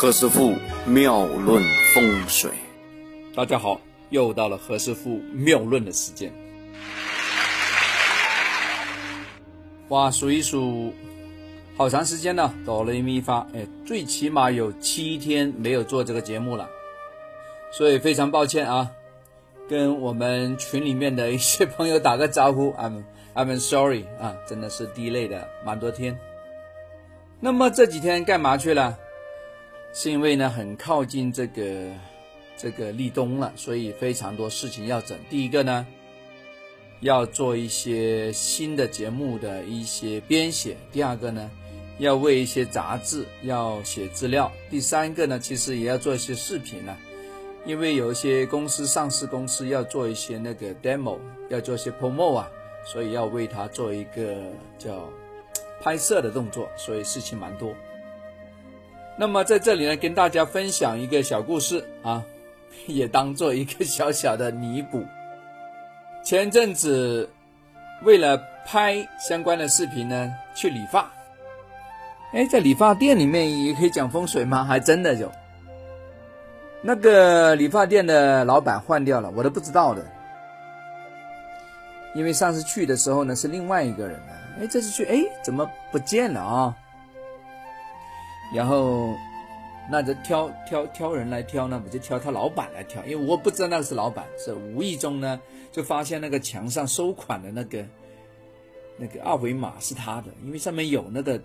何师傅妙论风水，大家好，又到了何师傅妙论的时间。哇，数一数，好长时间了，哆来咪发，哎，最起码有七天没有做这个节目了，所以非常抱歉啊，跟我们群里面的一些朋友打个招呼，I'm I'm sorry 啊，真的是 delay 的蛮多天。那么这几天干嘛去了？是因为呢，很靠近这个这个立冬了，所以非常多事情要整。第一个呢，要做一些新的节目的一些编写；第二个呢，要为一些杂志要写资料；第三个呢，其实也要做一些视频了，因为有一些公司上市公司要做一些那个 demo，要做一些 promo 啊，所以要为他做一个叫拍摄的动作，所以事情蛮多。那么在这里呢，跟大家分享一个小故事啊，也当做一个小小的弥补。前阵子为了拍相关的视频呢，去理发。哎，在理发店里面也可以讲风水吗？还真的有。那个理发店的老板换掉了，我都不知道的。因为上次去的时候呢，是另外一个人呢。哎，这次去，哎，怎么不见了啊？然后，那就挑挑挑人来挑呢，我就挑他老板来挑，因为我不知道那个是老板，是无意中呢就发现那个墙上收款的那个那个二维码是他的，因为上面有那个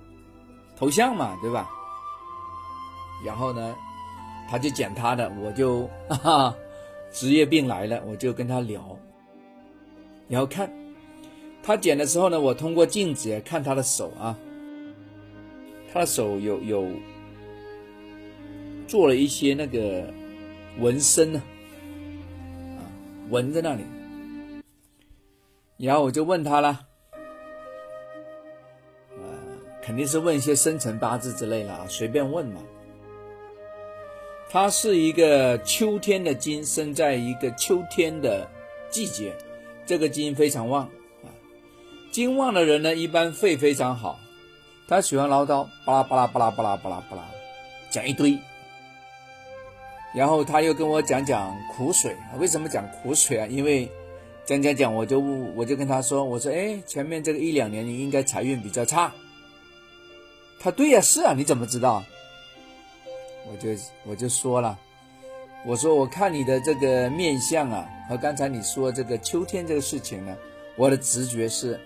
头像嘛，对吧？然后呢，他就剪他的，我就哈哈职业病来了，我就跟他聊，然后看他剪的时候呢，我通过镜子也看他的手啊。他的手有有做了一些那个纹身呢，啊，纹在那里。然后我就问他了，呃，肯定是问一些生辰八字之类的啊，随便问嘛。他是一个秋天的金，生在一个秋天的季节，这个金非常旺啊。金旺的人呢，一般肺非常好。他喜欢唠叨，巴拉巴拉巴拉巴拉巴拉巴拉，讲一堆。然后他又跟我讲讲苦水，为什么讲苦水啊？因为讲讲讲，我就我就跟他说，我说，哎，前面这个一两年你应该财运比较差。他对呀，是啊，你怎么知道？我就我就说了，我说我看你的这个面相啊，和刚才你说这个秋天这个事情呢，我的直觉是，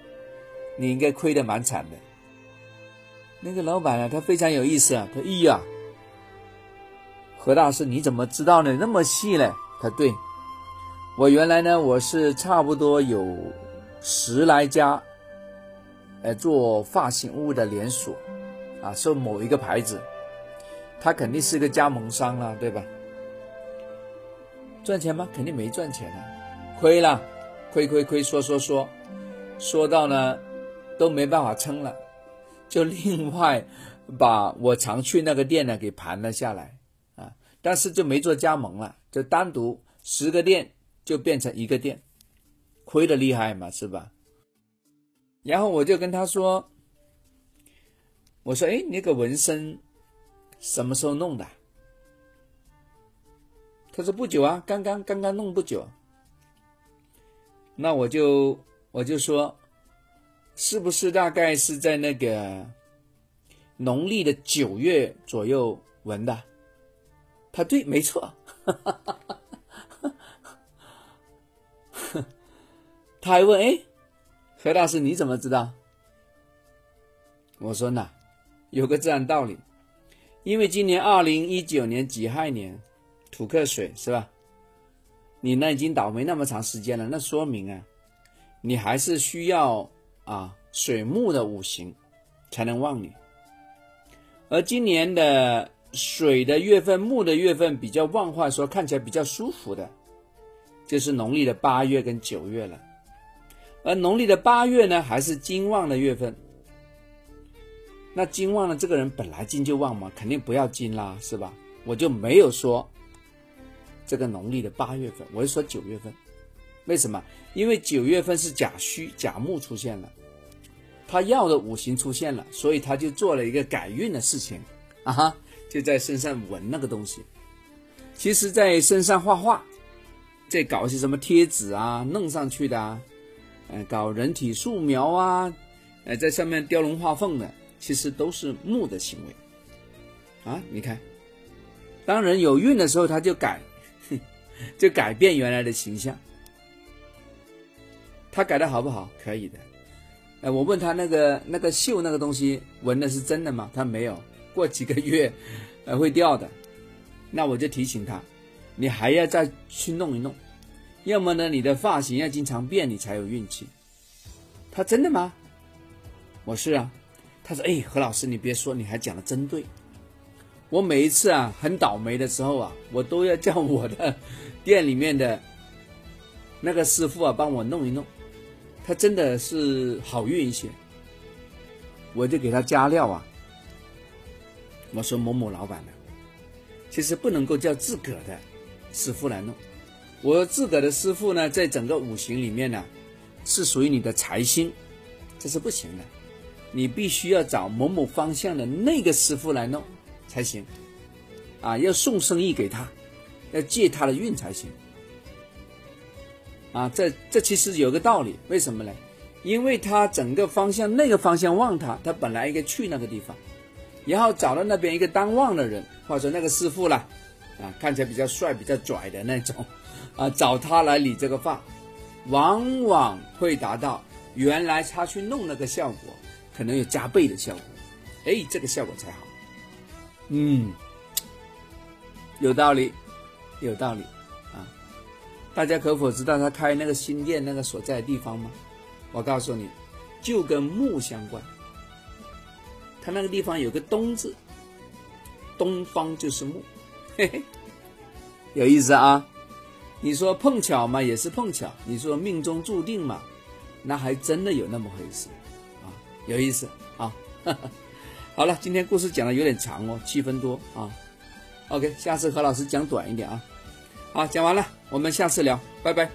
你应该亏得蛮惨的。那个老板啊，他非常有意思啊。他咦呀，何大师你怎么知道呢？那么细嘞？他对我原来呢，我是差不多有十来家，呃，做发型屋的连锁啊，是某一个牌子，他肯定是个加盟商了，对吧？赚钱吗？肯定没赚钱啊，亏了，亏亏亏，说说说，说到呢，都没办法撑了。就另外把我常去那个店呢给盘了下来啊，但是就没做加盟了，就单独十个店就变成一个店，亏的厉害嘛，是吧？然后我就跟他说：“我说，哎，那个纹身什么时候弄的？”他说：“不久啊，刚刚刚刚弄不久。”那我就我就说。是不是大概是在那个农历的九月左右纹的？他对，没错。他还问：“哎，何大师你怎么知道？”我说：“呢，有个自然道理，因为今年二零一九年己亥年，土克水是吧？你那已经倒霉那么长时间了，那说明啊，你还是需要。”啊，水木的五行才能旺你，而今年的水的月份、木的月份比较旺，化，说看起来比较舒服的，就是农历的八月跟九月了。而农历的八月呢，还是金旺的月份。那金旺的这个人本来金就旺嘛，肯定不要金啦，是吧？我就没有说这个农历的八月份，我是说九月份。为什么？因为九月份是甲戌甲木出现了，他要的五行出现了，所以他就做了一个改运的事情，啊哈，就在身上纹那个东西。其实，在身上画画，在搞些什么贴纸啊，弄上去的啊，呃，搞人体素描啊，呃，在上面雕龙画凤的，其实都是木的行为。啊，你看，当人有运的时候，他就改，就改变原来的形象。他改的好不好？可以的。哎，我问他那个那个绣那个东西纹的是真的吗？他没有，过几个月，呃，会掉的。那我就提醒他，你还要再去弄一弄，要么呢，你的发型要经常变，你才有运气。他真的吗？我是啊。他说：“哎，何老师，你别说，你还讲的真对。我每一次啊很倒霉的时候啊，我都要叫我的店里面的那个师傅啊帮我弄一弄，他真的是好运一些。我就给他加料啊。我说某某老板的。”其实不能够叫自个的师傅来弄，我自个的师傅呢，在整个五行里面呢，是属于你的财星，这是不行的，你必须要找某某方向的那个师傅来弄才行，啊，要送生意给他，要借他的运才行，啊，这这其实有个道理，为什么呢？因为他整个方向那个方向望他，他本来应该去那个地方。然后找到那边一个当旺的人，或者那个师傅啦，啊，看起来比较帅、比较拽的那种，啊，找他来理这个发，往往会达到原来他去弄那个效果，可能有加倍的效果，哎，这个效果才好。嗯，有道理，有道理啊！大家可否知道他开那个新店那个所在的地方吗？我告诉你，就跟木相关。他那个地方有个东字，东方就是木，嘿嘿，有意思啊！你说碰巧嘛，也是碰巧；你说命中注定嘛，那还真的有那么回事啊，有意思啊！好了，今天故事讲的有点长哦，七分多啊。OK，下次何老师讲短一点啊。好，讲完了，我们下次聊，拜拜。